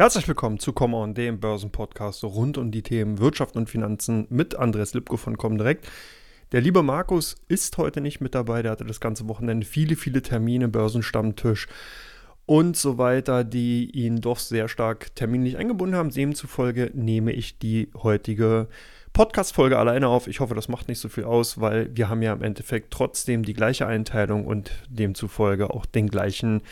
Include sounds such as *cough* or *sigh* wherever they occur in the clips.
Herzlich willkommen zu Come On, dem Börsenpodcast rund um die Themen Wirtschaft und Finanzen mit Andres Lipko von Comdirect. Der liebe Markus ist heute nicht mit dabei, der hatte das ganze Wochenende viele, viele Termine, Börsenstammtisch und so weiter, die ihn doch sehr stark terminlich eingebunden haben. Demzufolge nehme ich die heutige Podcast-Folge alleine auf. Ich hoffe, das macht nicht so viel aus, weil wir haben ja im Endeffekt trotzdem die gleiche Einteilung und demzufolge auch den gleichen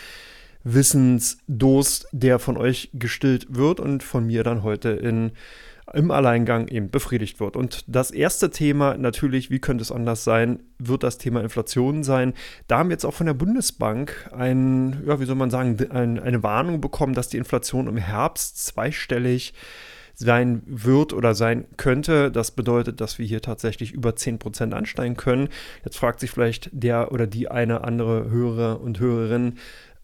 Wissensdurst, der von euch gestillt wird und von mir dann heute in, im Alleingang eben befriedigt wird. Und das erste Thema natürlich, wie könnte es anders sein, wird das Thema Inflation sein. Da haben wir jetzt auch von der Bundesbank ein, ja, wie soll man sagen, ein, eine Warnung bekommen, dass die Inflation im Herbst zweistellig sein wird oder sein könnte. Das bedeutet, dass wir hier tatsächlich über 10% ansteigen können. Jetzt fragt sich vielleicht der oder die eine andere Hörer und Hörerin,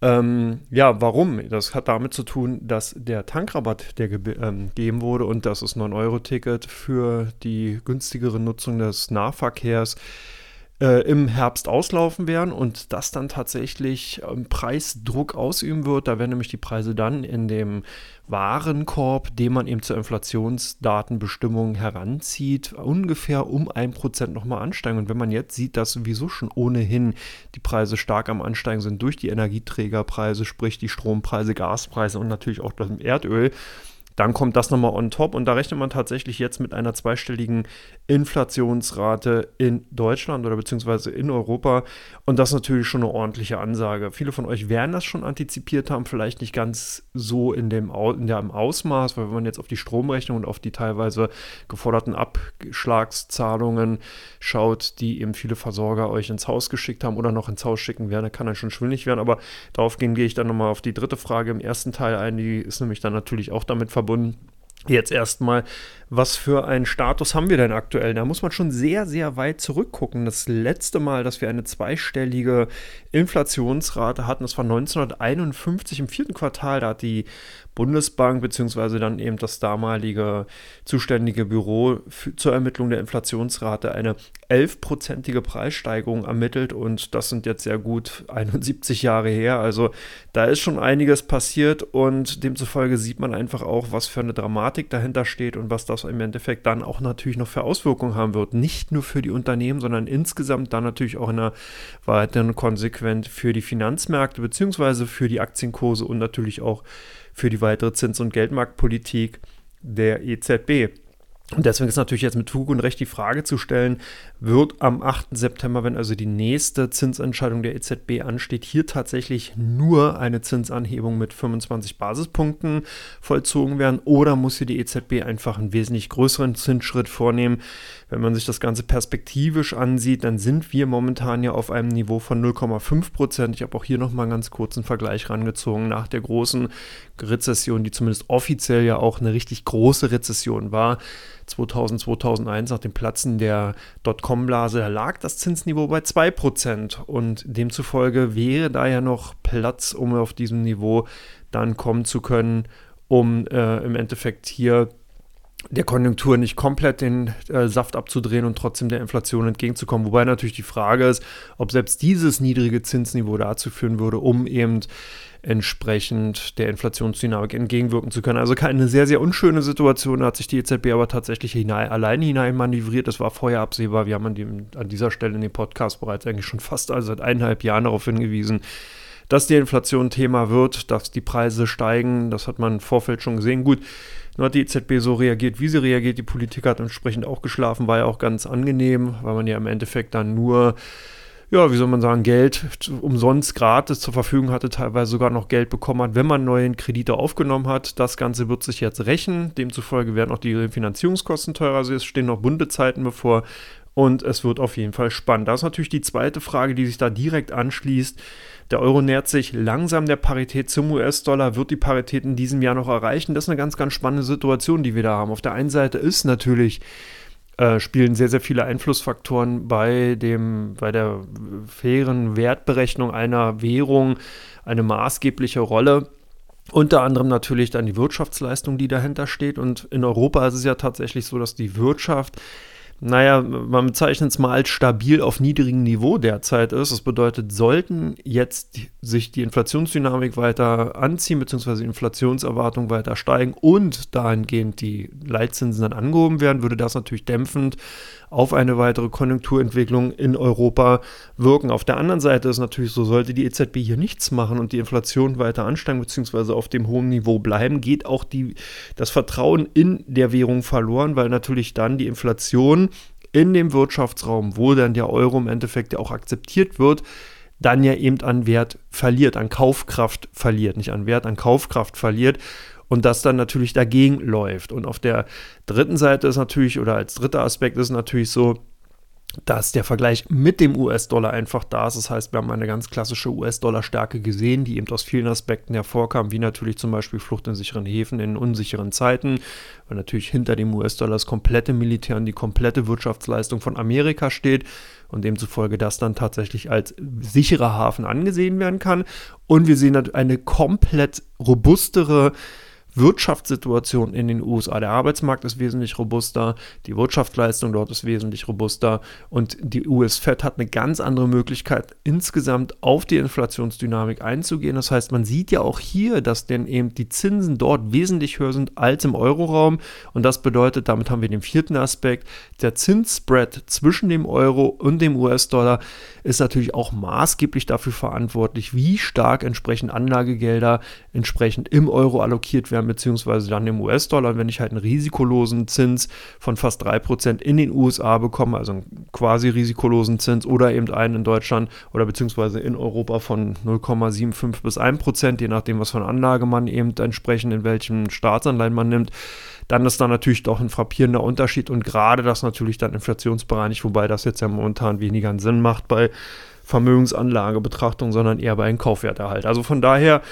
ähm, ja, warum? Das hat damit zu tun, dass der Tankrabatt, der ähm, gegeben wurde und das ist 9-Euro-Ticket für die günstigere Nutzung des Nahverkehrs, äh, im Herbst auslaufen werden und das dann tatsächlich ähm, Preisdruck ausüben wird. Da werden nämlich die Preise dann in dem Warenkorb, den man eben zur Inflationsdatenbestimmung heranzieht, ungefähr um ein Prozent nochmal ansteigen. Und wenn man jetzt sieht, dass sowieso schon ohnehin die Preise stark am Ansteigen sind durch die Energieträgerpreise, sprich die Strompreise, Gaspreise und natürlich auch das Erdöl, dann kommt das nochmal on top und da rechnet man tatsächlich jetzt mit einer zweistelligen Inflationsrate in Deutschland oder beziehungsweise in Europa. Und das ist natürlich schon eine ordentliche Ansage. Viele von euch werden das schon antizipiert haben, vielleicht nicht ganz so in dem, in dem Ausmaß, weil wenn man jetzt auf die Stromrechnung und auf die teilweise geforderten Abschlagszahlungen schaut, die eben viele Versorger euch ins Haus geschickt haben oder noch ins Haus schicken werden, kann dann schon schwindlig werden, aber darauf gehe ich dann nochmal auf die dritte Frage im ersten Teil ein, die ist nämlich dann natürlich auch damit verbunden, verbunden. Jetzt erstmal, was für einen Status haben wir denn aktuell? Da muss man schon sehr, sehr weit zurückgucken. Das letzte Mal, dass wir eine zweistellige Inflationsrate hatten, das war 1951 im vierten Quartal. Da hat die Bundesbank beziehungsweise dann eben das damalige zuständige Büro für, zur Ermittlung der Inflationsrate eine 11-prozentige Preissteigerung ermittelt und das sind jetzt sehr gut *laughs* 71 Jahre her. Also da ist schon einiges passiert und demzufolge sieht man einfach auch, was für eine Dramatik dahinter steht und was das im Endeffekt dann auch natürlich noch für Auswirkungen haben wird. Nicht nur für die Unternehmen, sondern insgesamt dann natürlich auch in einer weiteren konsequent für die Finanzmärkte beziehungsweise für die Aktienkurse und natürlich auch für die weitere Zins- und Geldmarktpolitik der EZB. Und deswegen ist natürlich jetzt mit Fug und Recht die Frage zu stellen, wird am 8. September, wenn also die nächste Zinsentscheidung der EZB ansteht, hier tatsächlich nur eine Zinsanhebung mit 25 Basispunkten vollzogen werden oder muss hier die EZB einfach einen wesentlich größeren Zinsschritt vornehmen? Wenn man sich das Ganze perspektivisch ansieht, dann sind wir momentan ja auf einem Niveau von 0,5 Prozent. Ich habe auch hier nochmal einen ganz kurzen Vergleich rangezogen nach der großen Rezession, die zumindest offiziell ja auch eine richtig große Rezession war 2000, 2001 nach dem Platzen der Dotcom-Blase, lag das Zinsniveau bei 2% und demzufolge wäre da ja noch Platz, um auf diesem Niveau dann kommen zu können, um äh, im Endeffekt hier der Konjunktur nicht komplett den äh, Saft abzudrehen und trotzdem der Inflation entgegenzukommen. Wobei natürlich die Frage ist, ob selbst dieses niedrige Zinsniveau dazu führen würde, um eben entsprechend der Inflationsdynamik entgegenwirken zu können. Also eine sehr, sehr unschöne Situation, da hat sich die EZB aber tatsächlich hinein, alleine hinein manövriert. Das war vorher absehbar. Wir haben an, dem, an dieser Stelle in dem Podcast bereits eigentlich schon fast also seit eineinhalb Jahren darauf hingewiesen, dass die Inflation Thema wird, dass die Preise steigen. Das hat man im Vorfeld schon gesehen. Gut, nur hat die EZB so reagiert, wie sie reagiert. Die Politik hat entsprechend auch geschlafen, war ja auch ganz angenehm, weil man ja im Endeffekt dann nur ja, wie soll man sagen, Geld umsonst gratis zur Verfügung hatte, teilweise sogar noch Geld bekommen hat, wenn man neuen Kredite aufgenommen hat. Das Ganze wird sich jetzt rächen. Demzufolge werden auch die Finanzierungskosten teurer. Also es stehen noch bunte Zeiten bevor und es wird auf jeden Fall spannend. Das ist natürlich die zweite Frage, die sich da direkt anschließt. Der Euro nähert sich langsam der Parität zum US-Dollar, wird die Parität in diesem Jahr noch erreichen. Das ist eine ganz, ganz spannende Situation, die wir da haben. Auf der einen Seite ist natürlich äh, spielen sehr, sehr viele Einflussfaktoren bei, dem, bei der fairen Wertberechnung einer Währung eine maßgebliche Rolle. Unter anderem natürlich dann die Wirtschaftsleistung, die dahinter steht. Und in Europa ist es ja tatsächlich so, dass die Wirtschaft naja, man bezeichnet es mal als stabil auf niedrigem Niveau derzeit ist. Das bedeutet, sollten jetzt sich die Inflationsdynamik weiter anziehen, beziehungsweise die Inflationserwartung weiter steigen und dahingehend die Leitzinsen dann angehoben werden, würde das natürlich dämpfend auf eine weitere Konjunkturentwicklung in Europa wirken. Auf der anderen Seite ist natürlich so, sollte die EZB hier nichts machen und die Inflation weiter ansteigen bzw. auf dem hohen Niveau bleiben, geht auch die, das Vertrauen in der Währung verloren, weil natürlich dann die Inflation in dem Wirtschaftsraum, wo dann der Euro im Endeffekt ja auch akzeptiert wird, dann ja eben an Wert verliert, an Kaufkraft verliert, nicht an Wert, an Kaufkraft verliert und das dann natürlich dagegen läuft. Und auf der dritten Seite ist natürlich, oder als dritter Aspekt ist natürlich so, dass der Vergleich mit dem US-Dollar einfach da ist. Das heißt, wir haben eine ganz klassische US-Dollar-Stärke gesehen, die eben aus vielen Aspekten hervorkam, wie natürlich zum Beispiel Flucht in sicheren Häfen in unsicheren Zeiten, weil natürlich hinter dem US-Dollar das komplette Militär und die komplette Wirtschaftsleistung von Amerika steht und demzufolge das dann tatsächlich als sicherer Hafen angesehen werden kann. Und wir sehen eine komplett robustere Wirtschaftssituation in den USA. Der Arbeitsmarkt ist wesentlich robuster, die Wirtschaftsleistung dort ist wesentlich robuster und die US-Fed hat eine ganz andere Möglichkeit, insgesamt auf die Inflationsdynamik einzugehen. Das heißt, man sieht ja auch hier, dass denn eben die Zinsen dort wesentlich höher sind als im Euroraum und das bedeutet, damit haben wir den vierten Aspekt, der Zinsspread zwischen dem Euro und dem US-Dollar ist natürlich auch maßgeblich dafür verantwortlich, wie stark entsprechend Anlagegelder entsprechend im Euro allokiert werden beziehungsweise dann im US-Dollar. Wenn ich halt einen risikolosen Zins von fast 3% in den USA bekomme, also einen quasi risikolosen Zins oder eben einen in Deutschland oder beziehungsweise in Europa von 0,75 bis 1%, je nachdem, was für eine Anlage man eben entsprechend in welchem Staatsanleihen man nimmt, dann ist da natürlich doch ein frappierender Unterschied und gerade das natürlich dann inflationsbereinigt, wobei das jetzt ja momentan weniger Sinn macht bei Vermögensanlagebetrachtung, sondern eher bei einem Kaufwerterhalt. Also von daher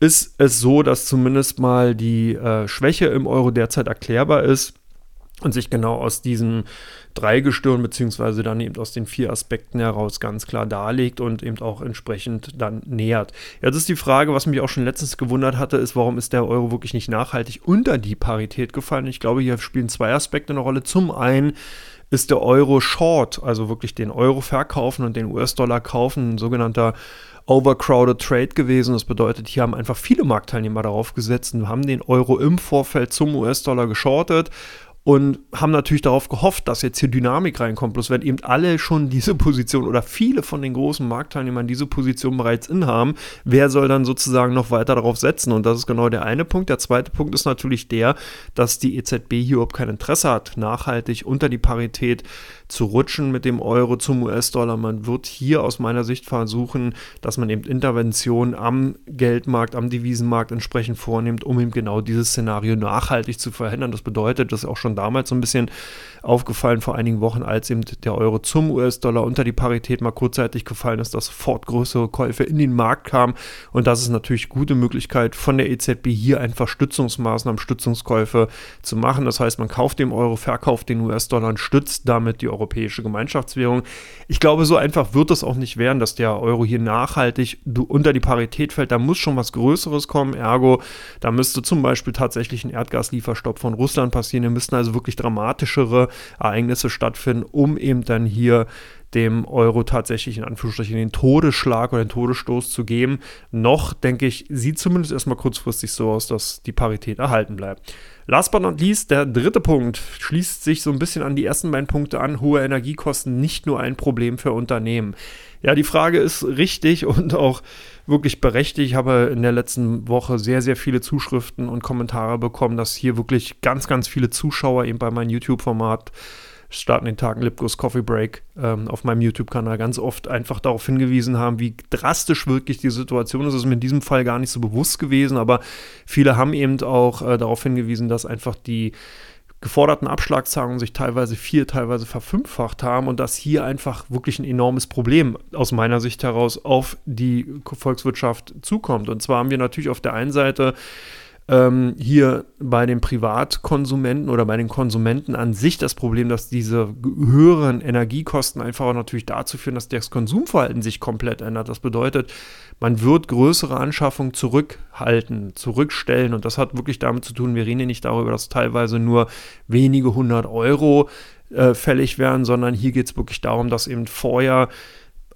ist es so, dass zumindest mal die äh, Schwäche im Euro derzeit erklärbar ist und sich genau aus diesem Dreigestirn beziehungsweise dann eben aus den vier Aspekten heraus ganz klar darlegt und eben auch entsprechend dann nähert. Jetzt ist die Frage, was mich auch schon letztens gewundert hatte, ist, warum ist der Euro wirklich nicht nachhaltig unter die Parität gefallen? Ich glaube, hier spielen zwei Aspekte eine Rolle. Zum einen ist der Euro short, also wirklich den Euro verkaufen und den US-Dollar kaufen, ein sogenannter overcrowded Trade gewesen. Das bedeutet, hier haben einfach viele Marktteilnehmer darauf gesetzt und haben den Euro im Vorfeld zum US-Dollar geschortet und haben natürlich darauf gehofft, dass jetzt hier Dynamik reinkommt. Bloß wenn eben alle schon diese Position oder viele von den großen Marktteilnehmern diese Position bereits inhaben, wer soll dann sozusagen noch weiter darauf setzen? Und das ist genau der eine Punkt. Der zweite Punkt ist natürlich der, dass die EZB hier überhaupt kein Interesse hat, nachhaltig unter die Parität zu rutschen mit dem Euro zum US-Dollar. Man wird hier aus meiner Sicht versuchen, dass man eben Interventionen am Geldmarkt, am Devisenmarkt entsprechend vornimmt, um eben genau dieses Szenario nachhaltig zu verhindern. Das bedeutet, das ist auch schon damals so ein bisschen aufgefallen vor einigen Wochen, als eben der Euro zum US-Dollar unter die Parität mal kurzzeitig gefallen ist, dass sofort größere Käufe in den Markt kamen. Und das ist natürlich gute Möglichkeit von der EZB hier einfach Stützungsmaßnahmen, Stützungskäufe zu machen. Das heißt, man kauft den Euro, verkauft den US-Dollar und stützt damit die europäische Gemeinschaftswährung. Ich glaube, so einfach wird es auch nicht werden, dass der Euro hier nachhaltig unter die Parität fällt. Da muss schon was Größeres kommen. Ergo, da müsste zum Beispiel tatsächlich ein Erdgaslieferstopp von Russland passieren. Hier müssten also wirklich dramatischere Ereignisse stattfinden, um eben dann hier dem Euro tatsächlich in Anführungsstrichen den Todesschlag oder den Todesstoß zu geben. Noch, denke ich, sieht zumindest erstmal kurzfristig so aus, dass die Parität erhalten bleibt. Last but not least, der dritte Punkt schließt sich so ein bisschen an die ersten beiden Punkte an. Hohe Energiekosten nicht nur ein Problem für Unternehmen. Ja, die Frage ist richtig *laughs* und auch wirklich berechtigt. Ich habe in der letzten Woche sehr, sehr viele Zuschriften und Kommentare bekommen, dass hier wirklich ganz, ganz viele Zuschauer eben bei meinem YouTube-Format starten den Tagen Lipgos Coffee Break ähm, auf meinem YouTube-Kanal ganz oft einfach darauf hingewiesen haben, wie drastisch wirklich die Situation ist. Das ist mir in diesem Fall gar nicht so bewusst gewesen, aber viele haben eben auch äh, darauf hingewiesen, dass einfach die geforderten Abschlagszahlungen sich teilweise vier, teilweise verfünffacht haben und dass hier einfach wirklich ein enormes Problem aus meiner Sicht heraus auf die Volkswirtschaft zukommt. Und zwar haben wir natürlich auf der einen Seite ähm, hier bei den Privatkonsumenten oder bei den Konsumenten an sich das Problem, dass diese höheren Energiekosten einfach auch natürlich dazu führen, dass das Konsumverhalten sich komplett ändert. Das bedeutet, man wird größere Anschaffungen zurückhalten, zurückstellen und das hat wirklich damit zu tun, wir reden hier nicht darüber, dass teilweise nur wenige hundert Euro äh, fällig werden, sondern hier geht es wirklich darum, dass eben vorher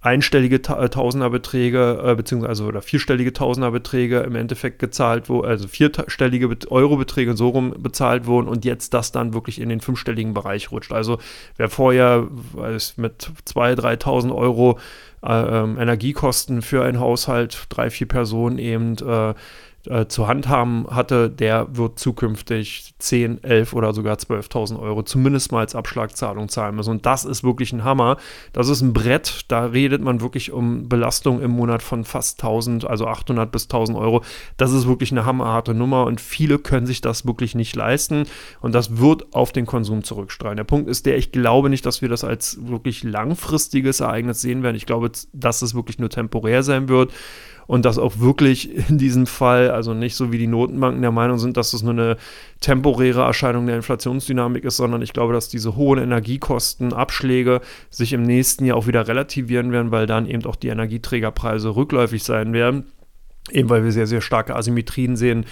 einstellige Ta äh, Tausenderbeträge, äh, beziehungsweise also, oder vierstellige Tausenderbeträge im Endeffekt gezahlt wurden, also vierstellige Bet Eurobeträge so rum bezahlt wurden und jetzt das dann wirklich in den fünfstelligen Bereich rutscht. Also wer vorher weiß, mit 2.000, 3.000 Euro äh, ähm, Energiekosten für einen Haushalt, drei, vier Personen eben äh, äh, zu handhaben hatte, der wird zukünftig 10, 11 oder sogar 12.000 Euro zumindest mal als Abschlagzahlung zahlen müssen. Und das ist wirklich ein Hammer. Das ist ein Brett. Da redet man wirklich um Belastung im Monat von fast 1000, also 800 bis 1000 Euro. Das ist wirklich eine hammerharte Nummer und viele können sich das wirklich nicht leisten. Und das wird auf den Konsum zurückstrahlen. Der Punkt ist der, ich glaube nicht, dass wir das als wirklich langfristiges Ereignis sehen werden. Ich glaube, dass es wirklich nur temporär sein wird und dass auch wirklich in diesem Fall, also nicht so wie die Notenbanken der Meinung sind, dass das nur eine temporäre Erscheinung der Inflationsdynamik ist, sondern ich glaube, dass diese hohen Energiekosten, Abschläge sich im nächsten Jahr auch wieder relativieren werden, weil dann eben auch die Energieträgerpreise rückläufig sein werden. Eben weil wir sehr, sehr starke Asymmetrien sehen,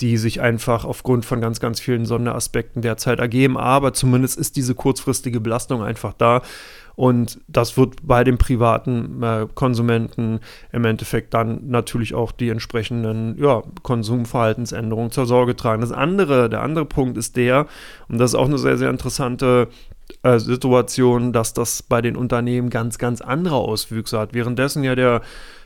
die sich einfach aufgrund von ganz, ganz vielen Sonderaspekten derzeit ergeben. Aber zumindest ist diese kurzfristige Belastung einfach da. Und das wird bei den privaten äh, Konsumenten im Endeffekt dann natürlich auch die entsprechenden ja, Konsumverhaltensänderungen zur Sorge tragen. Das andere, der andere Punkt ist der, und das ist auch eine sehr, sehr interessante äh, Situation, dass das bei den Unternehmen ganz, ganz andere Auswüchse hat. Währenddessen ja der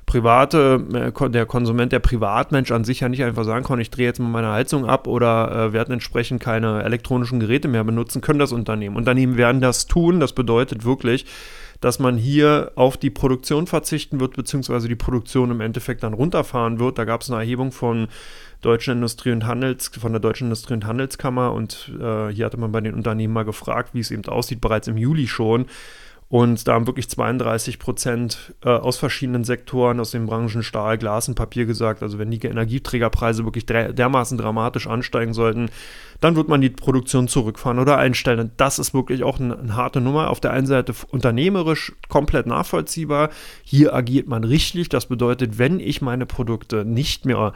private, äh, der Konsument, der Privatmensch an sich ja nicht einfach sagen kann, ich drehe jetzt mal meine Heizung ab oder äh, werden entsprechend keine elektronischen Geräte mehr benutzen, können das Unternehmen. Unternehmen werden das tun. Das bedeutet wirklich, dass man hier auf die Produktion verzichten wird, beziehungsweise die Produktion im Endeffekt dann runterfahren wird. Da gab es eine Erhebung von Deutschen Industrie- und Handels, von der Deutschen Industrie- und Handelskammer und äh, hier hatte man bei den Unternehmen mal gefragt, wie es eben aussieht, bereits im Juli schon. Und da haben wirklich 32 Prozent äh, aus verschiedenen Sektoren, aus den Branchen Stahl, Glas und Papier gesagt, also wenn die Energieträgerpreise wirklich dermaßen dramatisch ansteigen sollten, dann wird man die Produktion zurückfahren oder einstellen. Und das ist wirklich auch eine, eine harte Nummer. Auf der einen Seite unternehmerisch komplett nachvollziehbar. Hier agiert man richtig. Das bedeutet, wenn ich meine Produkte nicht mehr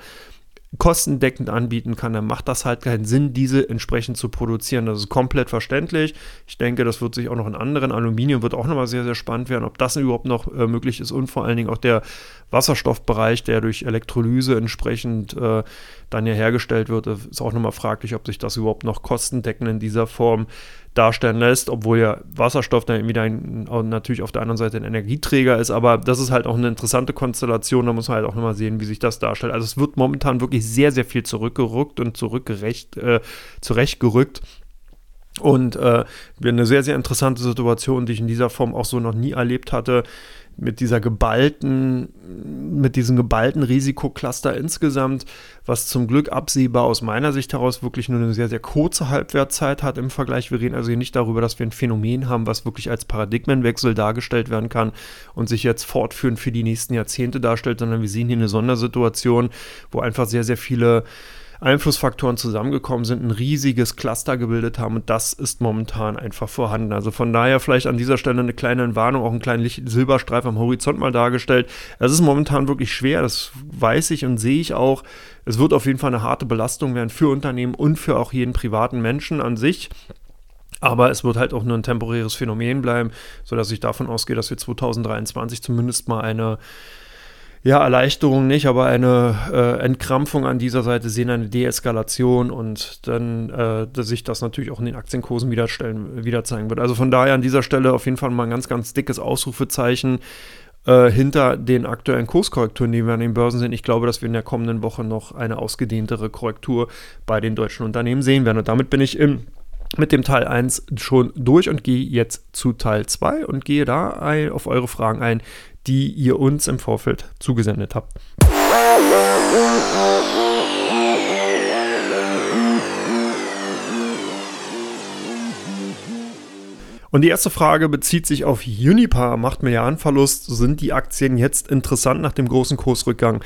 kostendeckend anbieten kann, dann macht das halt keinen Sinn, diese entsprechend zu produzieren. Das ist komplett verständlich. Ich denke, das wird sich auch noch in anderen Aluminium wird auch nochmal sehr, sehr spannend werden, ob das überhaupt noch äh, möglich ist und vor allen Dingen auch der Wasserstoffbereich, der durch Elektrolyse entsprechend äh, dann ja hergestellt wird, ist auch nochmal fraglich, ob sich das überhaupt noch kostendeckend in dieser Form darstellen lässt, obwohl ja Wasserstoff dann wieder ein, natürlich auf der anderen Seite ein Energieträger ist, aber das ist halt auch eine interessante Konstellation, da muss man halt auch nochmal sehen, wie sich das darstellt. Also es wird momentan wirklich sehr, sehr viel zurückgerückt und zurückgerecht, äh, zurechtgerückt. Und äh, eine sehr, sehr interessante Situation, die ich in dieser Form auch so noch nie erlebt hatte mit dieser geballten, mit diesem geballten Risikocluster insgesamt, was zum Glück absehbar aus meiner Sicht heraus wirklich nur eine sehr, sehr kurze Halbwertzeit hat im Vergleich. Wir reden also hier nicht darüber, dass wir ein Phänomen haben, was wirklich als Paradigmenwechsel dargestellt werden kann und sich jetzt fortführend für die nächsten Jahrzehnte darstellt, sondern wir sehen hier eine Sondersituation, wo einfach sehr, sehr viele Einflussfaktoren zusammengekommen sind, ein riesiges Cluster gebildet haben und das ist momentan einfach vorhanden. Also von daher vielleicht an dieser Stelle eine kleine Warnung, auch einen kleinen Silberstreif am Horizont mal dargestellt. Es ist momentan wirklich schwer, das weiß ich und sehe ich auch. Es wird auf jeden Fall eine harte Belastung werden für Unternehmen und für auch jeden privaten Menschen an sich. Aber es wird halt auch nur ein temporäres Phänomen bleiben, sodass ich davon ausgehe, dass wir 2023 zumindest mal eine ja, Erleichterung nicht, aber eine äh, Entkrampfung an dieser Seite sehen, eine Deeskalation und dann äh, dass sich das natürlich auch in den Aktienkursen wieder, stellen, wieder zeigen wird. Also von daher an dieser Stelle auf jeden Fall mal ein ganz, ganz dickes Ausrufezeichen äh, hinter den aktuellen Kurskorrekturen, die wir an den Börsen sehen. Ich glaube, dass wir in der kommenden Woche noch eine ausgedehntere Korrektur bei den deutschen Unternehmen sehen werden. Und damit bin ich im mit dem Teil 1 schon durch und gehe jetzt zu Teil 2 und gehe da auf eure Fragen ein, die ihr uns im Vorfeld zugesendet habt. Und die erste Frage bezieht sich auf Unipa. Macht Milliardenverlust. Sind die Aktien jetzt interessant nach dem großen Kursrückgang?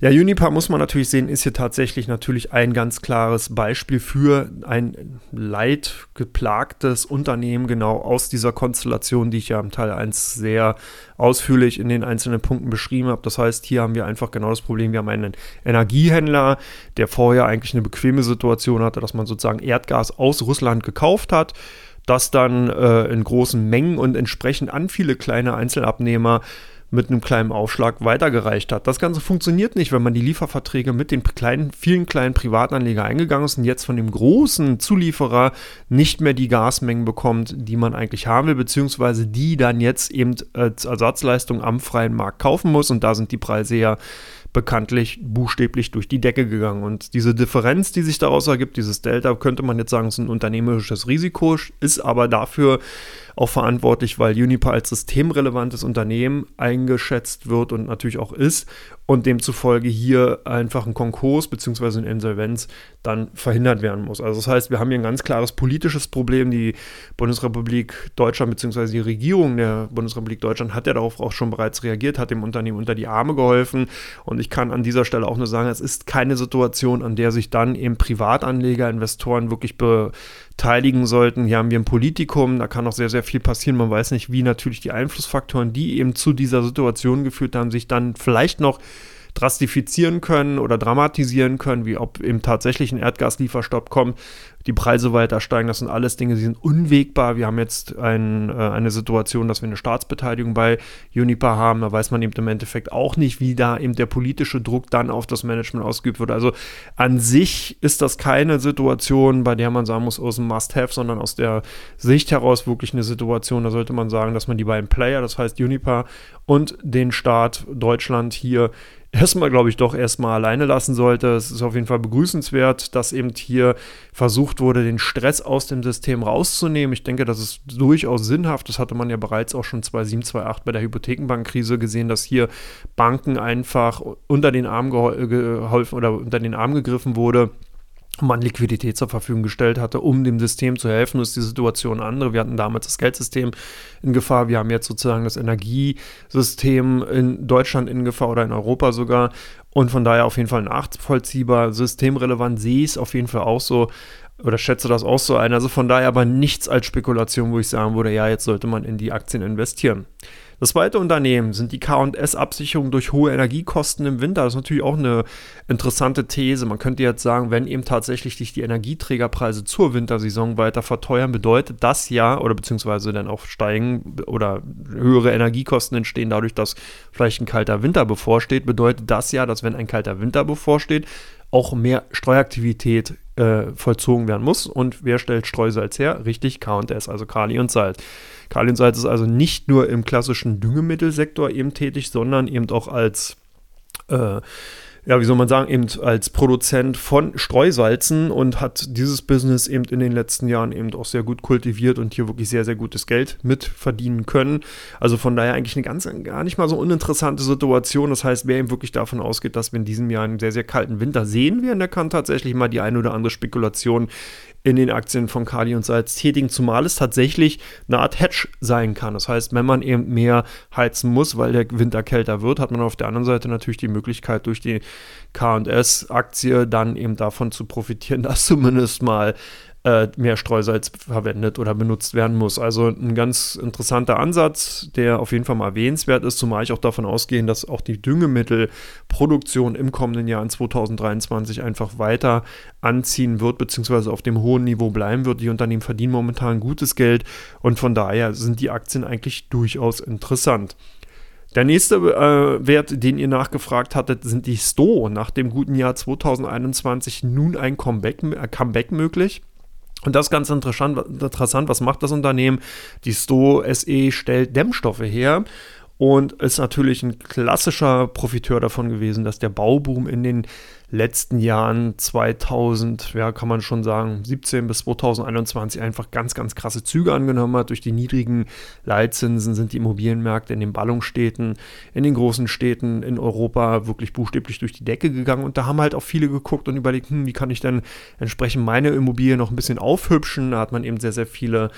Ja, Unipa muss man natürlich sehen, ist hier tatsächlich natürlich ein ganz klares Beispiel für ein leidgeplagtes Unternehmen, genau aus dieser Konstellation, die ich ja im Teil 1 sehr ausführlich in den einzelnen Punkten beschrieben habe. Das heißt, hier haben wir einfach genau das Problem, wir haben einen Energiehändler, der vorher eigentlich eine bequeme Situation hatte, dass man sozusagen Erdgas aus Russland gekauft hat das dann äh, in großen Mengen und entsprechend an viele kleine Einzelabnehmer mit einem kleinen Aufschlag weitergereicht hat. Das Ganze funktioniert nicht, wenn man die Lieferverträge mit den kleinen, vielen kleinen Privatanleger eingegangen ist und jetzt von dem großen Zulieferer nicht mehr die Gasmengen bekommt, die man eigentlich haben will, beziehungsweise die dann jetzt eben als Ersatzleistung am freien Markt kaufen muss. Und da sind die Preise ja bekanntlich buchstäblich durch die Decke gegangen. Und diese Differenz, die sich daraus ergibt, dieses Delta, könnte man jetzt sagen, ist ein unternehmerisches Risiko, ist aber dafür auch verantwortlich, weil Unipa als systemrelevantes Unternehmen eingeschätzt wird und natürlich auch ist und demzufolge hier einfach ein Konkurs bzw. eine Insolvenz dann verhindert werden muss. Also das heißt, wir haben hier ein ganz klares politisches Problem. Die Bundesrepublik Deutschland bzw. die Regierung der Bundesrepublik Deutschland hat ja darauf auch schon bereits reagiert, hat dem Unternehmen unter die Arme geholfen und ich kann an dieser Stelle auch nur sagen, es ist keine Situation, an der sich dann eben Privatanleger, Investoren wirklich be beteiligen sollten. Hier haben wir ein Politikum, da kann noch sehr, sehr viel passieren. Man weiß nicht, wie natürlich die Einflussfaktoren, die eben zu dieser Situation geführt haben, sich dann vielleicht noch drastifizieren können oder dramatisieren können, wie ob eben tatsächlich ein Erdgaslieferstopp kommt, die Preise weiter steigen. Das sind alles Dinge, die sind unwegbar. Wir haben jetzt ein, äh, eine Situation, dass wir eine Staatsbeteiligung bei Unipa haben. Da weiß man eben im Endeffekt auch nicht, wie da eben der politische Druck dann auf das Management ausgeübt wird. Also an sich ist das keine Situation, bei der man sagen muss, aus dem Must-Have, sondern aus der Sicht heraus wirklich eine Situation, da sollte man sagen, dass man die beiden Player, das heißt Unipa und den Staat Deutschland hier erstmal, glaube ich, doch erstmal alleine lassen sollte. Es ist auf jeden Fall begrüßenswert, dass eben hier versucht wurde, den Stress aus dem System rauszunehmen. Ich denke, das ist durchaus sinnhaft. Das hatte man ja bereits auch schon 2007, 2008 bei der Hypothekenbankkrise gesehen, dass hier Banken einfach unter den Arm geholfen oder unter den Arm gegriffen wurde man Liquidität zur Verfügung gestellt hatte, um dem System zu helfen, ist die Situation eine andere. Wir hatten damals das Geldsystem in Gefahr, wir haben jetzt sozusagen das Energiesystem in Deutschland in Gefahr oder in Europa sogar. Und von daher auf jeden Fall nachvollziehbar, systemrelevant sehe ich es auf jeden Fall auch so oder schätze das auch so ein. Also von daher aber nichts als Spekulation, wo ich sagen würde, ja, jetzt sollte man in die Aktien investieren. Das zweite Unternehmen sind die KS-Absicherungen durch hohe Energiekosten im Winter. Das ist natürlich auch eine interessante These. Man könnte jetzt sagen, wenn eben tatsächlich sich die Energieträgerpreise zur Wintersaison weiter verteuern, bedeutet das ja, oder beziehungsweise dann auch steigen oder höhere Energiekosten entstehen dadurch, dass vielleicht ein kalter Winter bevorsteht, bedeutet das ja, dass wenn ein kalter Winter bevorsteht, auch mehr Streuaktivität äh, vollzogen werden muss. Und wer stellt Streusalz her? Richtig, KS, also Kali und Salz. Kali und Salz ist also nicht nur im klassischen Düngemittelsektor eben tätig, sondern eben auch als äh, ja, wie soll man sagen, eben als Produzent von Streusalzen und hat dieses Business eben in den letzten Jahren eben auch sehr gut kultiviert und hier wirklich sehr, sehr gutes Geld mit verdienen können. Also von daher eigentlich eine ganz, gar nicht mal so uninteressante Situation. Das heißt, wer eben wirklich davon ausgeht, dass wir in diesem Jahr einen sehr, sehr kalten Winter sehen werden, der kann tatsächlich mal die eine oder andere Spekulation in den Aktien von Kali und Salz tätigen, zumal es tatsächlich eine Art Hedge sein kann. Das heißt, wenn man eben mehr heizen muss, weil der Winter kälter wird, hat man auf der anderen Seite natürlich die Möglichkeit, durch die KS-Aktie dann eben davon zu profitieren, *laughs* dass zumindest mal äh, mehr Streusalz verwendet oder benutzt werden muss. Also ein ganz interessanter Ansatz, der auf jeden Fall mal erwähnenswert ist, zumal ich auch davon ausgehe, dass auch die Düngemittelproduktion im kommenden Jahr in 2023 einfach weiter anziehen wird, beziehungsweise auf dem hohen Niveau bleiben wird. Die Unternehmen verdienen momentan gutes Geld und von daher sind die Aktien eigentlich durchaus interessant. Der nächste äh, Wert, den ihr nachgefragt hattet, sind die Sto. Nach dem guten Jahr 2021 nun ein Comeback, äh, Comeback möglich. Und das ist ganz interessant, interessant, was macht das Unternehmen? Die Sto SE stellt Dämmstoffe her und ist natürlich ein klassischer Profiteur davon gewesen, dass der Bauboom in den letzten Jahren 2000, ja, kann man schon sagen, 17 bis 2021 einfach ganz, ganz krasse Züge angenommen hat. Durch die niedrigen Leitzinsen sind die Immobilienmärkte in den Ballungsstädten, in den großen Städten in Europa wirklich buchstäblich durch die Decke gegangen. Und da haben halt auch viele geguckt und überlegt, hm, wie kann ich denn entsprechend meine Immobilie noch ein bisschen aufhübschen? Da hat man eben sehr, sehr viele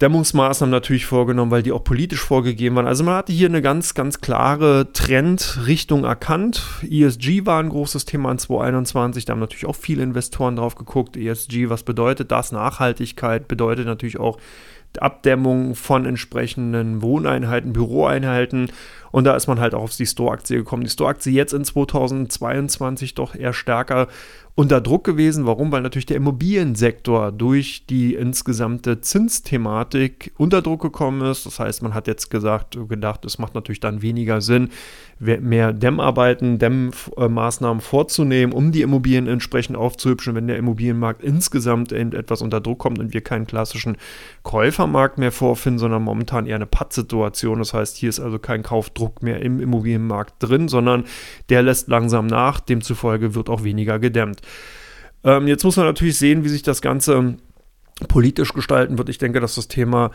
Dämmungsmaßnahmen natürlich vorgenommen, weil die auch politisch vorgegeben waren. Also man hatte hier eine ganz, ganz klare Trendrichtung erkannt. ESG war ein großes Thema in 2021. Da haben natürlich auch viele Investoren drauf geguckt. ESG, was bedeutet das? Nachhaltigkeit bedeutet natürlich auch Abdämmung von entsprechenden Wohneinheiten, Büroeinheiten. Und da ist man halt auch auf die Store-Aktie gekommen. Die Store-Aktie jetzt in 2022 doch eher stärker unter Druck gewesen. Warum? Weil natürlich der Immobiliensektor durch die insgesamte Zinsthematik unter Druck gekommen ist. Das heißt, man hat jetzt gesagt, gedacht, es macht natürlich dann weniger Sinn, mehr Dämmarbeiten, Dämmmaßnahmen vorzunehmen, um die Immobilien entsprechend aufzuhübschen, wenn der Immobilienmarkt insgesamt etwas unter Druck kommt und wir keinen klassischen Käufermarkt mehr vorfinden, sondern momentan eher eine Pattsituation. Das heißt, hier ist also kein Kaufdruck mehr im Immobilienmarkt drin, sondern der lässt langsam nach. Demzufolge wird auch weniger gedämmt. Ähm, jetzt muss man natürlich sehen, wie sich das Ganze politisch gestalten wird. Ich denke, dass das Thema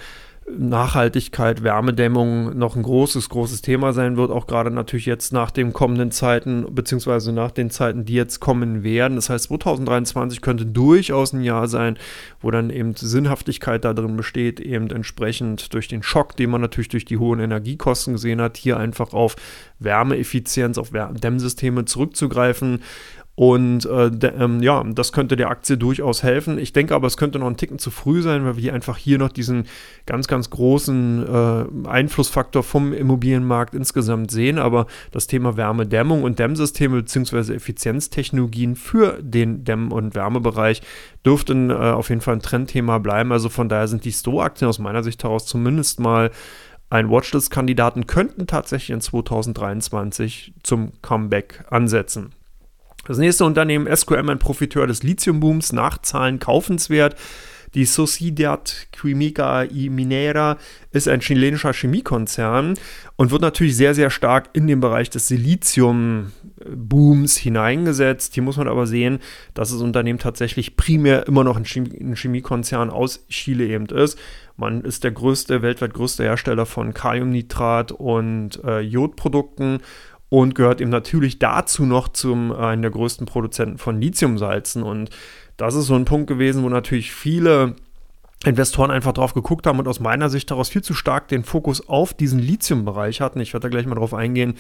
Nachhaltigkeit, Wärmedämmung noch ein großes, großes Thema sein wird, auch gerade natürlich jetzt nach den kommenden Zeiten, beziehungsweise nach den Zeiten, die jetzt kommen werden. Das heißt, 2023 könnte durchaus ein Jahr sein, wo dann eben Sinnhaftigkeit da drin besteht, eben entsprechend durch den Schock, den man natürlich durch die hohen Energiekosten gesehen hat, hier einfach auf Wärmeeffizienz, auf Dämmsysteme zurückzugreifen. Und äh, ähm, ja, das könnte der Aktie durchaus helfen. Ich denke aber, es könnte noch ein Ticken zu früh sein, weil wir einfach hier noch diesen ganz, ganz großen äh, Einflussfaktor vom Immobilienmarkt insgesamt sehen. Aber das Thema Wärmedämmung und Dämmsysteme bzw. Effizienztechnologien für den Dämm- und Wärmebereich dürften äh, auf jeden Fall ein Trendthema bleiben. Also von daher sind die Sto-Aktien aus meiner Sicht heraus zumindest mal ein Watchlist-Kandidaten könnten tatsächlich in 2023 zum Comeback ansetzen. Das nächste Unternehmen, SQM, ein Profiteur des Lithiumbooms, Nachzahlen kaufenswert. Die Sociedad Química y Minera ist ein chilenischer Chemiekonzern und wird natürlich sehr, sehr stark in den Bereich des Siliziumbooms hineingesetzt. Hier muss man aber sehen, dass das Unternehmen tatsächlich primär immer noch ein, Chemiekonzern aus Chile eben ist. Man ist der größte, weltweit größte Hersteller von Kaliumnitrat und äh, Jodprodukten und gehört eben natürlich dazu noch zum äh, einem der größten Produzenten von Lithiumsalzen. Und das ist so ein Punkt gewesen, wo natürlich viele Investoren einfach drauf geguckt haben und aus meiner Sicht daraus viel zu stark den Fokus auf diesen Lithium-Bereich hatten. Ich werde da gleich mal drauf eingehen,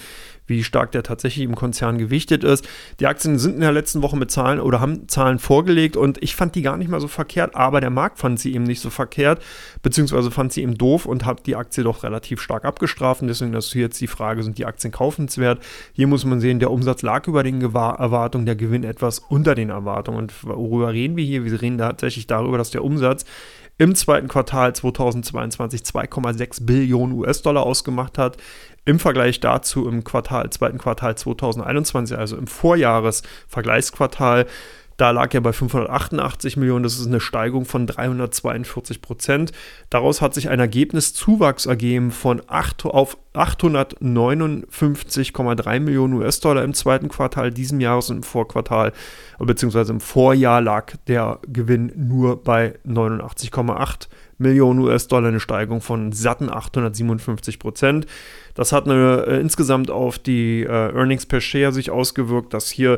wie stark der tatsächlich im Konzern gewichtet ist. Die Aktien sind in der letzten Woche mit Zahlen oder haben Zahlen vorgelegt und ich fand die gar nicht mal so verkehrt, aber der Markt fand sie eben nicht so verkehrt, beziehungsweise fand sie eben doof und hat die Aktie doch relativ stark abgestraft. Und deswegen ist jetzt die Frage, sind die Aktien kaufenswert? Hier muss man sehen, der Umsatz lag über den Erwartungen, der Gewinn etwas unter den Erwartungen. Und worüber reden wir hier? Wir reden tatsächlich darüber, dass der Umsatz im zweiten Quartal 2022 2,6 Billionen US-Dollar ausgemacht hat. Im Vergleich dazu im Quartal, zweiten Quartal 2021, also im Vorjahresvergleichsquartal, da lag er bei 588 Millionen. Das ist eine Steigung von 342 Prozent. Daraus hat sich ein Ergebniszuwachs ergeben von 8 auf 859,3 Millionen US-Dollar im zweiten Quartal diesem Jahres und im Vorquartal, beziehungsweise im Vorjahr lag der Gewinn nur bei 89,8 Millionen US-Dollar, eine Steigung von satten 857 Prozent. Das hat eine, äh, insgesamt auf die äh, Earnings per Share sich ausgewirkt, dass hier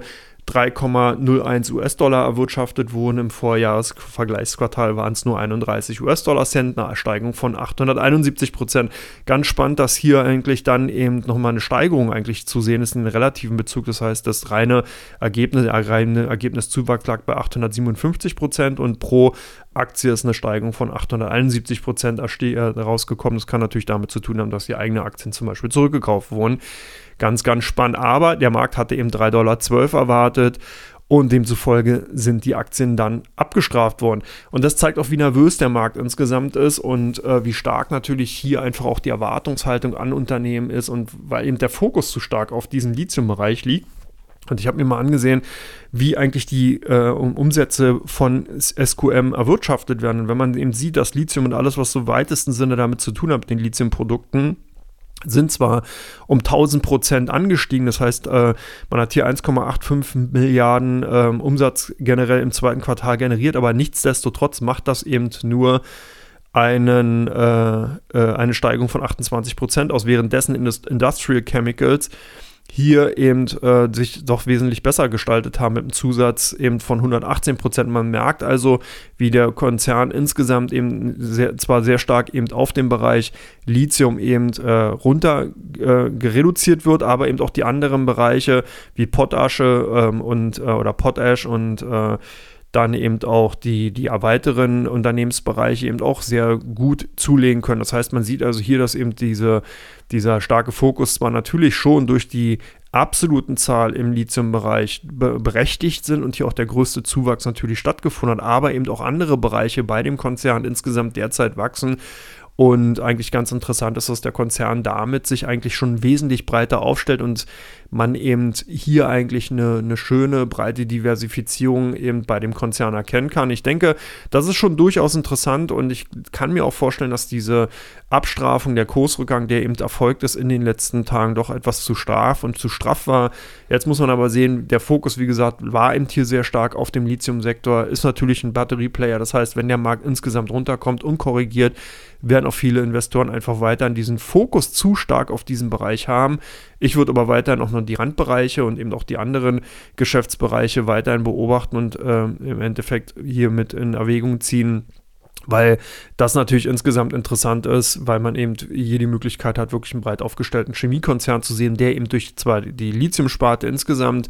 3,01 US-Dollar erwirtschaftet wurden. Im Vorjahresvergleichsquartal waren es nur 31 US-Dollar Cent, eine Steigerung von 871 Prozent. Ganz spannend, dass hier eigentlich dann eben nochmal eine Steigerung eigentlich zu sehen ist in den relativen Bezug. Das heißt, das reine Ergebnis, reine Ergebniszuwachs lag bei 857 Prozent und pro Aktie ist eine Steigerung von 871 Prozent äh, rausgekommen. Das kann natürlich damit zu tun haben, dass die eigenen Aktien zum Beispiel zurückgekauft wurden. Ganz, ganz spannend. Aber der Markt hatte eben 3,12 Dollar erwartet und demzufolge sind die Aktien dann abgestraft worden. Und das zeigt auch, wie nervös der Markt insgesamt ist und äh, wie stark natürlich hier einfach auch die Erwartungshaltung an Unternehmen ist und weil eben der Fokus zu stark auf diesen Lithium-Bereich liegt. Und ich habe mir mal angesehen, wie eigentlich die äh, Umsätze von SQM erwirtschaftet werden. Und wenn man eben sieht, dass Lithium und alles, was so weitesten Sinne damit zu tun hat, mit den Lithiumprodukten, sind zwar um 1000 Prozent angestiegen, das heißt, äh, man hat hier 1,85 Milliarden äh, Umsatz generell im zweiten Quartal generiert, aber nichtsdestotrotz macht das eben nur einen, äh, äh eine Steigerung von 28 Prozent aus, währenddessen Industrial Chemicals hier eben äh, sich doch wesentlich besser gestaltet haben mit einem Zusatz eben von 118 Prozent. Man merkt also, wie der Konzern insgesamt eben sehr, zwar sehr stark eben auf dem Bereich Lithium eben äh, runter äh, gereduziert wird, aber eben auch die anderen Bereiche wie Potasche ähm, und äh, oder Potash und äh, dann eben auch die, die weiteren Unternehmensbereiche eben auch sehr gut zulegen können. Das heißt, man sieht also hier, dass eben diese, dieser starke Fokus zwar natürlich schon durch die absoluten Zahl im Lithium-Bereich be berechtigt sind und hier auch der größte Zuwachs natürlich stattgefunden hat, aber eben auch andere Bereiche bei dem Konzern insgesamt derzeit wachsen und eigentlich ganz interessant ist, dass der Konzern damit sich eigentlich schon wesentlich breiter aufstellt und man eben hier eigentlich eine, eine schöne, breite Diversifizierung eben bei dem Konzern erkennen kann. Ich denke, das ist schon durchaus interessant und ich kann mir auch vorstellen, dass diese Abstrafung, der Kursrückgang, der eben erfolgt ist in den letzten Tagen, doch etwas zu straff und zu straff war. Jetzt muss man aber sehen, der Fokus, wie gesagt, war eben hier sehr stark auf dem Lithium-Sektor, ist natürlich ein Batterieplayer. Das heißt, wenn der Markt insgesamt runterkommt und korrigiert, werden auch viele Investoren einfach weiterhin diesen Fokus zu stark auf diesen Bereich haben. Ich würde aber weiterhin auch noch die Randbereiche und eben auch die anderen Geschäftsbereiche weiterhin beobachten und äh, im Endeffekt hier mit in Erwägung ziehen, weil das natürlich insgesamt interessant ist, weil man eben hier die Möglichkeit hat, wirklich einen breit aufgestellten Chemiekonzern zu sehen, der eben durch zwar die Lithiumsparte insgesamt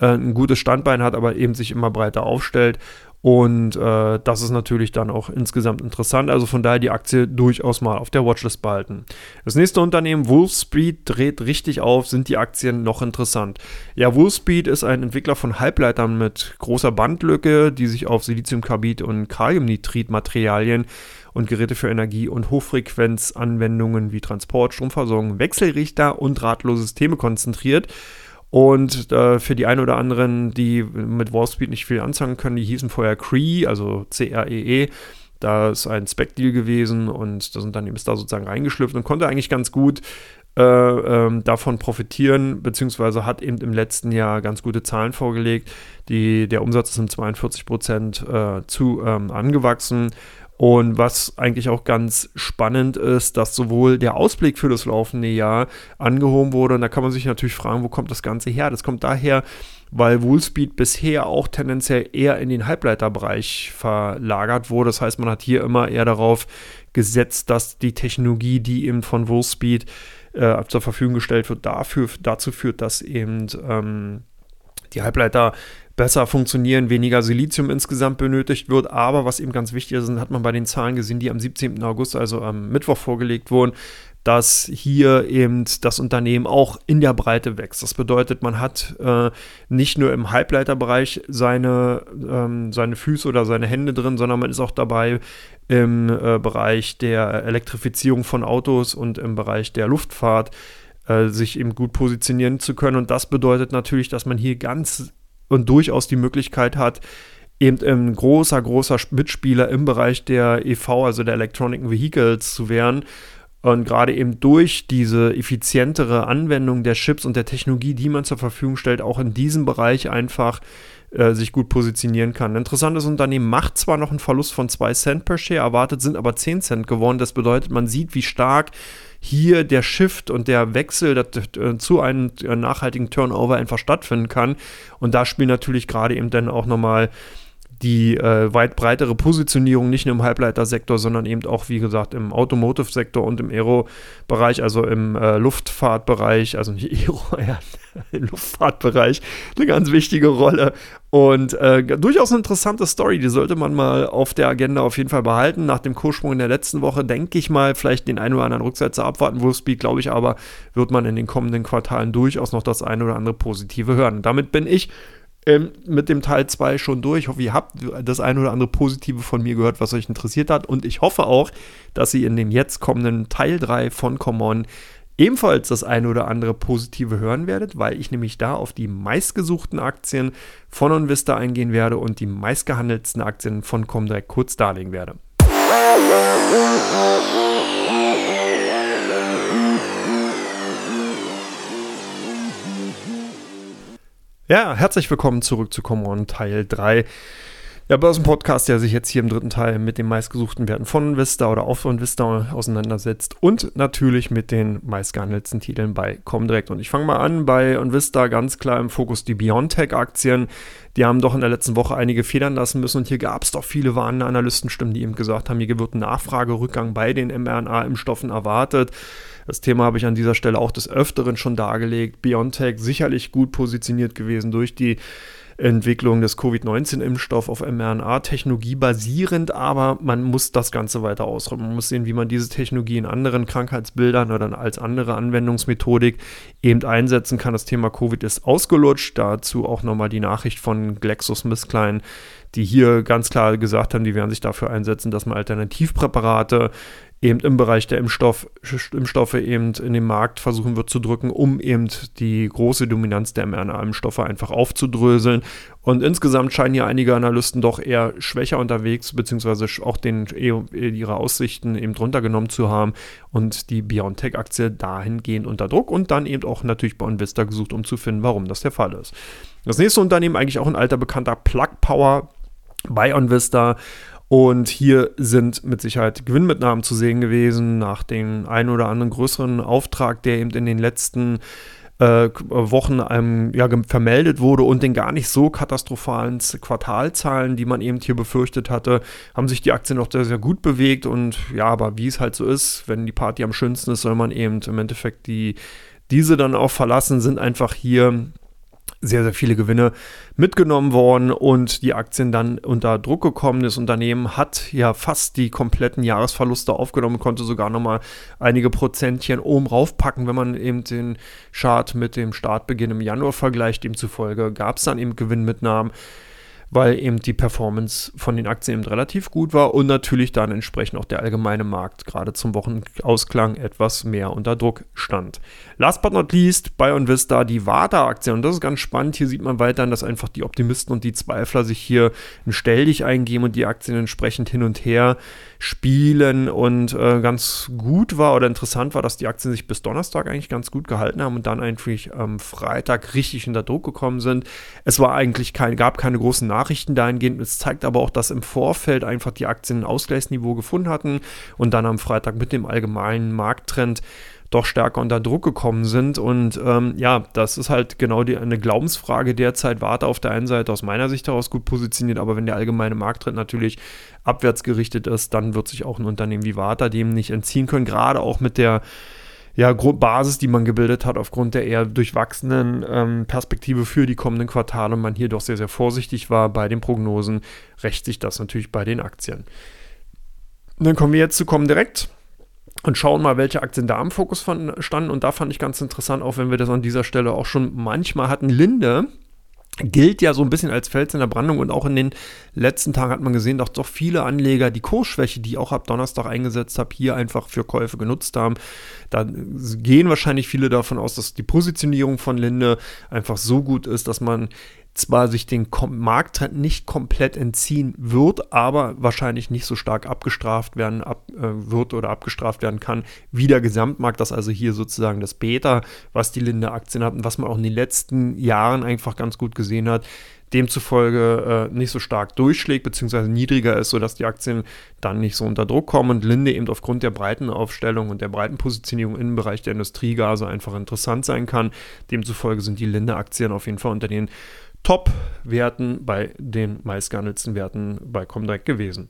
äh, ein gutes Standbein hat, aber eben sich immer breiter aufstellt und äh, das ist natürlich dann auch insgesamt interessant. Also von daher die Aktie durchaus mal auf der Watchlist behalten. Das nächste Unternehmen, Wolfspeed, dreht richtig auf. Sind die Aktien noch interessant? Ja, Wolfspeed ist ein Entwickler von Halbleitern mit großer Bandlücke, die sich auf Siliziumkarbid und Kaliumnitrit-Materialien und Geräte für Energie- und Hochfrequenzanwendungen wie Transport, Stromversorgung, Wechselrichter und drahtlose Systeme konzentriert. Und äh, für die einen oder anderen, die mit Wallspeed nicht viel anfangen können, die hießen vorher Cree, also C-R-E-E. -E. Da ist ein Spec-Deal gewesen und das Unternehmen ist da sozusagen reingeschlüpft und konnte eigentlich ganz gut äh, ähm, davon profitieren, beziehungsweise hat eben im letzten Jahr ganz gute Zahlen vorgelegt. Die, der Umsatz ist um 42 Prozent äh, zu ähm, angewachsen und was eigentlich auch ganz spannend ist, dass sowohl der Ausblick für das laufende Jahr angehoben wurde. Und da kann man sich natürlich fragen, wo kommt das Ganze her? Das kommt daher, weil Woolspeed bisher auch tendenziell eher in den Halbleiterbereich verlagert wurde. Das heißt, man hat hier immer eher darauf gesetzt, dass die Technologie, die eben von Woolspeed äh, zur Verfügung gestellt wird, dafür, dazu führt, dass eben ähm, die Halbleiter besser funktionieren, weniger Silizium insgesamt benötigt wird. Aber was eben ganz wichtig ist, hat man bei den Zahlen gesehen, die am 17. August, also am Mittwoch vorgelegt wurden, dass hier eben das Unternehmen auch in der Breite wächst. Das bedeutet, man hat äh, nicht nur im Halbleiterbereich seine, ähm, seine Füße oder seine Hände drin, sondern man ist auch dabei im äh, Bereich der Elektrifizierung von Autos und im Bereich der Luftfahrt äh, sich eben gut positionieren zu können. Und das bedeutet natürlich, dass man hier ganz und durchaus die Möglichkeit hat, eben ein großer, großer Mitspieler im Bereich der EV, also der Electronic Vehicles zu werden. Und gerade eben durch diese effizientere Anwendung der Chips und der Technologie, die man zur Verfügung stellt, auch in diesem Bereich einfach äh, sich gut positionieren kann. Ein interessantes Unternehmen macht zwar noch einen Verlust von 2 Cent per Share, erwartet sind aber 10 Cent geworden. Das bedeutet, man sieht, wie stark hier der Shift und der Wechsel äh, zu einem äh, nachhaltigen Turnover einfach stattfinden kann. Und da spielen natürlich gerade eben dann auch nochmal die äh, weit breitere Positionierung nicht nur im Halbleitersektor, sondern eben auch, wie gesagt, im Automotive-Sektor und im Aero-Bereich, also im äh, Luftfahrtbereich, also nicht *laughs* Aero, ja, im Luftfahrtbereich, eine ganz wichtige Rolle. Und äh, durchaus eine interessante Story, die sollte man mal auf der Agenda auf jeden Fall behalten. Nach dem Kurssprung in der letzten Woche denke ich mal, vielleicht den einen oder anderen Rücksetzer abwarten. Wolfspeed, glaube ich, aber wird man in den kommenden Quartalen durchaus noch das eine oder andere Positive hören. damit bin ich ähm, mit dem Teil 2 schon durch. Ich hoffe, ihr habt das eine oder andere Positive von mir gehört, was euch interessiert hat. Und ich hoffe auch, dass ihr in dem jetzt kommenden Teil 3 von Common ebenfalls das eine oder andere Positive hören werdet, weil ich nämlich da auf die meistgesuchten Aktien von OnVista eingehen werde und die meistgehandelten Aktien von Comdirect kurz darlegen werde. Ja, herzlich willkommen zurück zu Common Teil 3. Der Börsenpodcast, der sich jetzt hier im dritten Teil mit den meistgesuchten Werten von Vista oder auf von Vista auseinandersetzt und natürlich mit den meistgehandelten Titeln bei Comdirect. Und ich fange mal an bei Vista ganz klar im Fokus die Biontech-Aktien. Die haben doch in der letzten Woche einige federn lassen müssen und hier gab es doch viele warnende Analystenstimmen, die eben gesagt haben, hier wird ein Nachfragerückgang bei den mRNA-Impfstoffen erwartet. Das Thema habe ich an dieser Stelle auch des Öfteren schon dargelegt. BioNTech sicherlich gut positioniert gewesen durch die Entwicklung des Covid-19-Impfstoff auf mRNA-Technologie basierend, aber man muss das Ganze weiter ausrollen. Man muss sehen, wie man diese Technologie in anderen Krankheitsbildern oder als andere Anwendungsmethodik eben einsetzen kann. Das Thema Covid ist ausgelutscht. Dazu auch nochmal die Nachricht von GlaxoSmithKline, die hier ganz klar gesagt haben, die werden sich dafür einsetzen, dass man Alternativpräparate eben im Bereich der Impfstoff, Impfstoffe eben in den Markt versuchen wird zu drücken, um eben die große Dominanz der mRNA-Impfstoffe einfach aufzudröseln. Und insgesamt scheinen hier einige Analysten doch eher schwächer unterwegs, beziehungsweise auch den, ihre Aussichten eben runtergenommen zu haben und die BioNTech-Aktie dahingehend unter Druck und dann eben auch natürlich bei Invista gesucht, um zu finden, warum das der Fall ist. Das nächste Unternehmen, eigentlich auch ein alter bekannter Plug Power bei OnVista und hier sind mit Sicherheit Gewinnmitnahmen zu sehen gewesen nach dem einen oder anderen größeren Auftrag, der eben in den letzten äh, Wochen ähm, ja, vermeldet wurde und den gar nicht so katastrophalen Quartalzahlen, die man eben hier befürchtet hatte, haben sich die Aktien noch sehr, sehr gut bewegt. Und ja, aber wie es halt so ist, wenn die Party am schönsten ist, soll man eben im Endeffekt die, diese dann auch verlassen, sind einfach hier sehr, sehr viele Gewinne mitgenommen worden und die Aktien dann unter Druck gekommen. Das Unternehmen hat ja fast die kompletten Jahresverluste aufgenommen, konnte sogar nochmal einige Prozentchen oben raufpacken, wenn man eben den Chart mit dem Startbeginn im Januar vergleicht. Demzufolge gab es dann eben Gewinnmitnahmen weil eben die Performance von den Aktien eben relativ gut war und natürlich dann entsprechend auch der allgemeine Markt gerade zum Wochenausklang etwas mehr unter Druck stand. Last but not least bei OnVista die Warta-Aktie und das ist ganz spannend. Hier sieht man weiterhin, dass einfach die Optimisten und die Zweifler sich hier ein Stelldich eingeben und die Aktien entsprechend hin und her spielen und äh, ganz gut war oder interessant war, dass die Aktien sich bis Donnerstag eigentlich ganz gut gehalten haben und dann eigentlich am Freitag richtig unter Druck gekommen sind. Es war eigentlich kein, gab keine großen Nachrichten dahingehend. Es zeigt aber auch, dass im Vorfeld einfach die Aktien ein Ausgleichsniveau gefunden hatten und dann am Freitag mit dem allgemeinen Markttrend doch stärker unter Druck gekommen sind. Und ähm, ja, das ist halt genau die, eine Glaubensfrage derzeit. Warte auf der einen Seite aus meiner Sicht heraus gut positioniert, aber wenn der allgemeine Markttrend natürlich abwärts gerichtet ist, dann wird sich auch ein Unternehmen wie Warta dem nicht entziehen können. Gerade auch mit der ja, Basis, die man gebildet hat, aufgrund der eher durchwachsenen ähm, Perspektive für die kommenden Quartale und man hier doch sehr, sehr vorsichtig war bei den Prognosen, rächt sich das natürlich bei den Aktien. Und dann kommen wir jetzt zu Comdirect und schauen mal, welche Aktien da im Fokus von standen. Und da fand ich ganz interessant, auch wenn wir das an dieser Stelle auch schon manchmal hatten. Linde gilt ja so ein bisschen als Fels in der Brandung und auch in den letzten Tagen hat man gesehen, dass doch viele Anleger die Kursschwäche, die auch ab Donnerstag eingesetzt habe, hier einfach für Käufe genutzt haben. Da gehen wahrscheinlich viele davon aus, dass die Positionierung von Linde einfach so gut ist, dass man zwar sich den Markttrend nicht komplett entziehen wird, aber wahrscheinlich nicht so stark abgestraft werden ab, äh, wird oder abgestraft werden kann wie der Gesamtmarkt. Das also hier sozusagen das Beta, was die Linde-Aktien hatten, was man auch in den letzten Jahren einfach ganz gut gesehen hat, demzufolge äh, nicht so stark durchschlägt, beziehungsweise niedriger ist, sodass die Aktien dann nicht so unter Druck kommen und Linde eben aufgrund der breiten Aufstellung und der breiten Positionierung im Bereich der Industriegase einfach interessant sein kann. Demzufolge sind die Linde-Aktien auf jeden Fall unter den Top-Werten bei den meistgehandelten Werten bei Comdirect gewesen.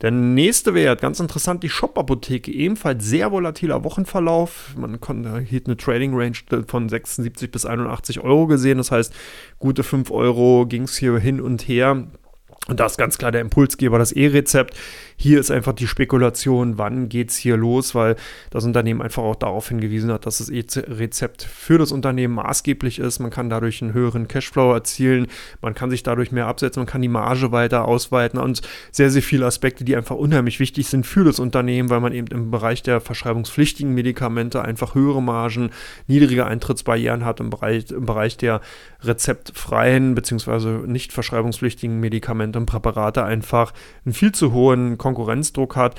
Der nächste Wert, ganz interessant, die Shop-Apotheke, ebenfalls sehr volatiler Wochenverlauf. Man konnte hier eine Trading Range von 76 bis 81 Euro gesehen. Das heißt, gute 5 Euro ging es hier hin und her. Und da ist ganz klar der Impulsgeber, das E-Rezept. Hier ist einfach die Spekulation, wann geht es hier los, weil das Unternehmen einfach auch darauf hingewiesen hat, dass das E-Rezept für das Unternehmen maßgeblich ist. Man kann dadurch einen höheren Cashflow erzielen, man kann sich dadurch mehr absetzen, man kann die Marge weiter ausweiten und sehr, sehr viele Aspekte, die einfach unheimlich wichtig sind für das Unternehmen, weil man eben im Bereich der verschreibungspflichtigen Medikamente einfach höhere Margen, niedrige Eintrittsbarrieren hat im Bereich, im Bereich der rezeptfreien bzw. nicht verschreibungspflichtigen Medikamente und Präparate einfach einen viel zu hohen Konkurrenzdruck hat.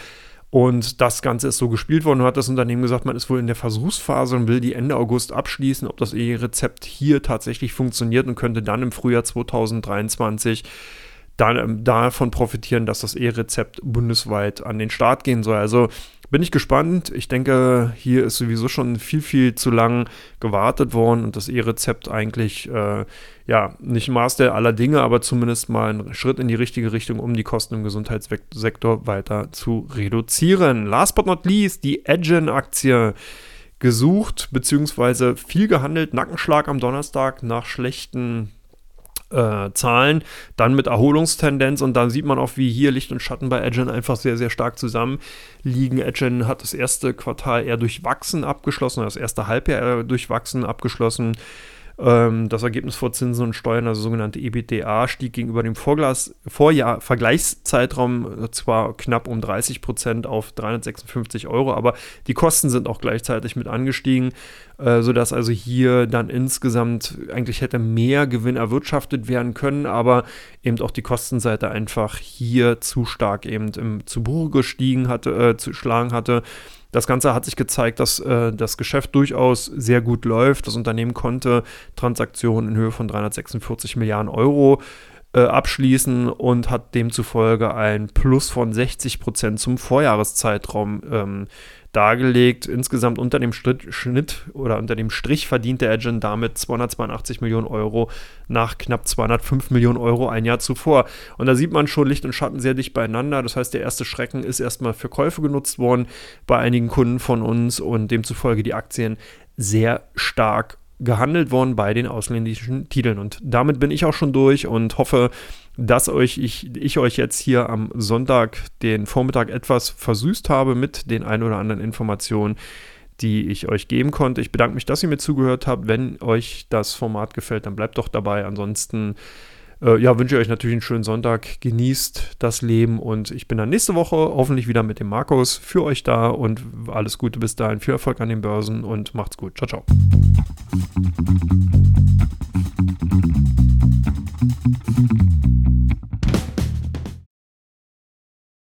Und das Ganze ist so gespielt worden. Und hat das Unternehmen gesagt, man ist wohl in der Versuchsphase und will die Ende August abschließen, ob das E-Rezept hier tatsächlich funktioniert und könnte dann im Frühjahr 2023 dann, ähm, davon profitieren, dass das E-Rezept bundesweit an den Start gehen soll. Also bin ich gespannt. Ich denke, hier ist sowieso schon viel, viel zu lang gewartet worden und das E-Rezept eigentlich, äh, ja, nicht Maß der aller Dinge, aber zumindest mal ein Schritt in die richtige Richtung, um die Kosten im Gesundheitssektor weiter zu reduzieren. Last but not least, die Edgen-Aktie gesucht, beziehungsweise viel gehandelt. Nackenschlag am Donnerstag nach schlechten äh, Zahlen, dann mit Erholungstendenz und dann sieht man auch, wie hier Licht und Schatten bei Edgen einfach sehr, sehr stark zusammen liegen. Edgen hat das erste Quartal eher durchwachsen abgeschlossen, das erste Halbjahr eher durchwachsen abgeschlossen. Ähm, das Ergebnis vor Zinsen und Steuern, also sogenannte EBITDA, stieg gegenüber dem Vorglas, Vorjahr Vergleichszeitraum äh, zwar knapp um 30 Prozent auf 356 Euro, aber die Kosten sind auch gleichzeitig mit angestiegen, äh, sodass also hier dann insgesamt eigentlich hätte mehr Gewinn erwirtschaftet werden können, aber eben auch die Kostenseite einfach hier zu stark eben im, zu Buche gestiegen hatte, äh, zu schlagen hatte. Das Ganze hat sich gezeigt, dass äh, das Geschäft durchaus sehr gut läuft. Das Unternehmen konnte Transaktionen in Höhe von 346 Milliarden Euro äh, abschließen und hat demzufolge ein Plus von 60 Prozent zum Vorjahreszeitraum ähm, dargelegt. Insgesamt unter dem Schnitt oder unter dem Strich verdient der Agent damit 282 Millionen Euro nach knapp 205 Millionen Euro ein Jahr zuvor. Und da sieht man schon Licht und Schatten sehr dicht beieinander. Das heißt, der erste Schrecken ist erstmal für Käufe genutzt worden bei einigen Kunden von uns und demzufolge die Aktien sehr stark gehandelt worden bei den ausländischen Titeln. Und damit bin ich auch schon durch und hoffe, dass euch ich, ich euch jetzt hier am Sonntag den Vormittag etwas versüßt habe mit den ein oder anderen Informationen, die ich euch geben konnte. Ich bedanke mich, dass ihr mir zugehört habt. Wenn euch das Format gefällt, dann bleibt doch dabei. Ansonsten äh, ja, wünsche ich euch natürlich einen schönen Sonntag. Genießt das Leben und ich bin dann nächste Woche hoffentlich wieder mit dem Markus für euch da und alles Gute bis dahin. Viel Erfolg an den Börsen und macht's gut. Ciao, ciao.